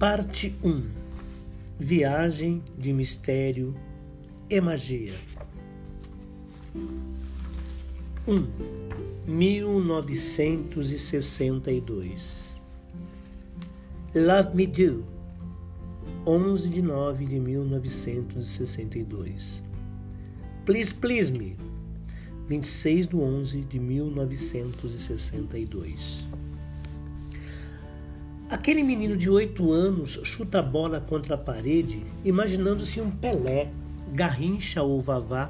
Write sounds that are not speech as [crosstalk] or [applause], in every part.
Parte 1 Viagem de Mistério e Magia. 1 1962 Love Me Do 11 de 9 de 1962 Please Please Me. 26 de 11 de 1962 Aquele menino de oito anos chuta a bola contra a parede, imaginando-se um Pelé, Garrincha ou Vavá,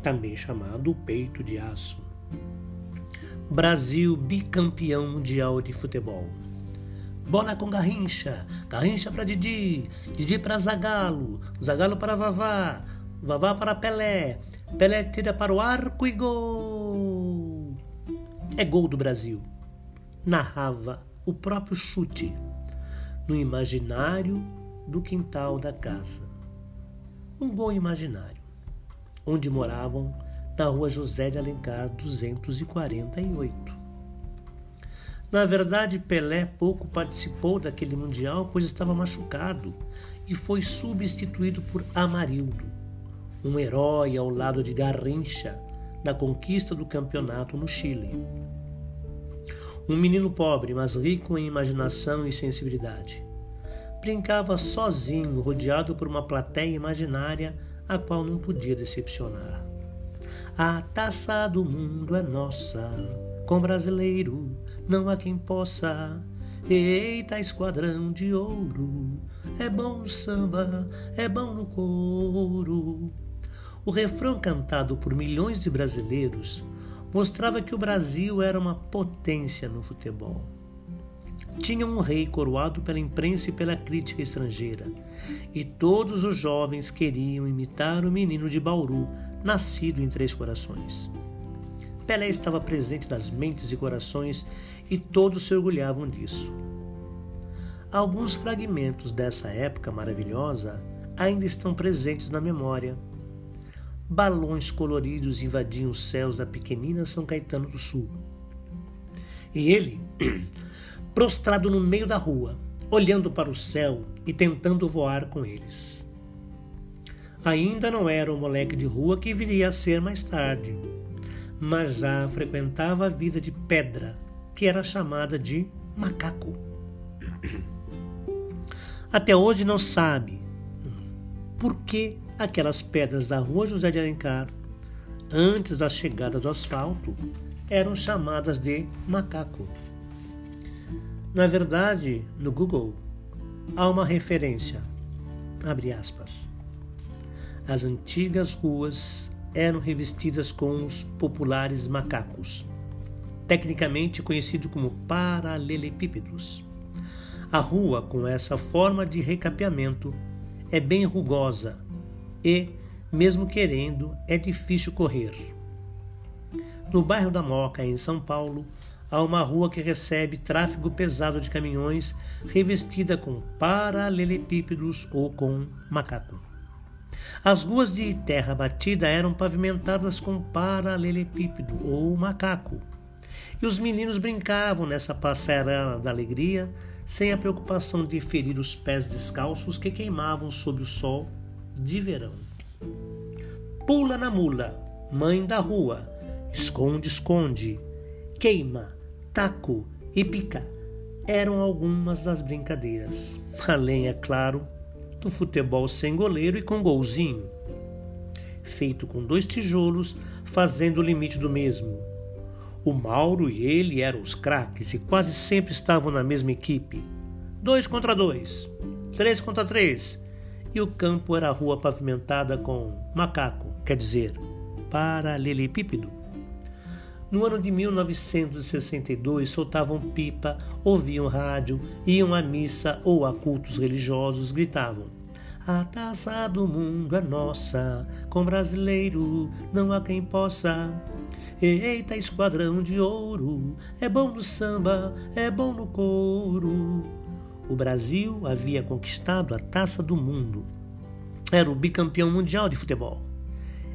também chamado peito de aço. Brasil bicampeão mundial de futebol. Bola com Garrincha, Garrincha para Didi, Didi para Zagalo, Zagalo para Vavá, Vavá para Pelé, Pelé tira para o arco e gol. É gol do Brasil. Narrava o próprio chute no imaginário do quintal da casa. Um gol imaginário, onde moravam na rua José de Alencar 248. Na verdade, Pelé pouco participou daquele Mundial, pois estava machucado e foi substituído por Amarildo, um herói ao lado de Garrincha na conquista do campeonato no Chile. Um menino pobre, mas rico em imaginação e sensibilidade. Brincava sozinho, rodeado por uma plateia imaginária a qual não podia decepcionar. A taça do mundo é nossa, com brasileiro não há quem possa. Eita, esquadrão de ouro, é bom no samba, é bom no couro. O refrão cantado por milhões de brasileiros mostrava que o Brasil era uma potência no futebol. Tinha um rei coroado pela imprensa e pela crítica estrangeira, e todos os jovens queriam imitar o menino de Bauru, nascido em Três Corações. Pelé estava presente nas mentes e corações e todos se orgulhavam disso. Alguns fragmentos dessa época maravilhosa ainda estão presentes na memória balões coloridos invadiam os céus da pequenina São Caetano do Sul. E ele, [clears throat] prostrado no meio da rua, olhando para o céu e tentando voar com eles. Ainda não era o moleque de rua que viria a ser mais tarde, mas já frequentava a vida de pedra, que era chamada de macaco. [clears throat] Até hoje não sabe por que aquelas pedras da rua José de Alencar, antes da chegada do asfalto, eram chamadas de macaco. Na verdade, no Google há uma referência, abre aspas. As antigas ruas eram revestidas com os populares macacos, tecnicamente conhecido como paralelepípedos. A rua com essa forma de recapeamento é bem rugosa e, mesmo querendo, é difícil correr. No bairro da Moca, em São Paulo, há uma rua que recebe tráfego pesado de caminhões revestida com paralelepípedos ou com macaco. As ruas de terra batida eram pavimentadas com paralelepípedo ou macaco. E os meninos brincavam nessa passarela da alegria, sem a preocupação de ferir os pés descalços que queimavam sob o sol de verão. Pula na mula, mãe da rua, esconde, esconde, queima, taco e pica eram algumas das brincadeiras. Além, é claro, do futebol sem goleiro e com golzinho, feito com dois tijolos, fazendo o limite do mesmo. O Mauro e ele eram os craques e quase sempre estavam na mesma equipe. Dois contra dois, três contra três, e o campo era a rua pavimentada com macaco, quer dizer, paralelepípedo. No ano de 1962, soltavam pipa, ouviam rádio, iam à missa ou a cultos religiosos, gritavam: A taça do mundo é nossa, com brasileiro não há quem possa. Eita, esquadrão de ouro, é bom no samba, é bom no couro o Brasil havia conquistado a taça do mundo. Era o bicampeão mundial de futebol.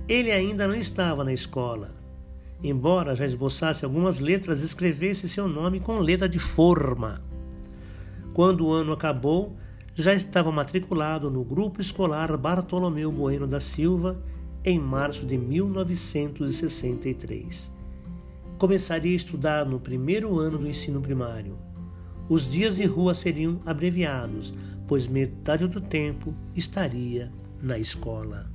Ele ainda não estava na escola. Embora já esboçasse algumas letras, escrevesse seu nome com letra de forma. Quando o ano acabou, já estava matriculado no Grupo Escolar Bartolomeu Bueno da Silva em março de 1963. Começaria a estudar no primeiro ano do ensino primário. Os dias de rua seriam abreviados, pois metade do tempo estaria na escola.